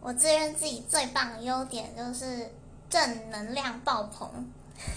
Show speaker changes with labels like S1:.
S1: 我自认自己最棒的优点就是正能量爆棚。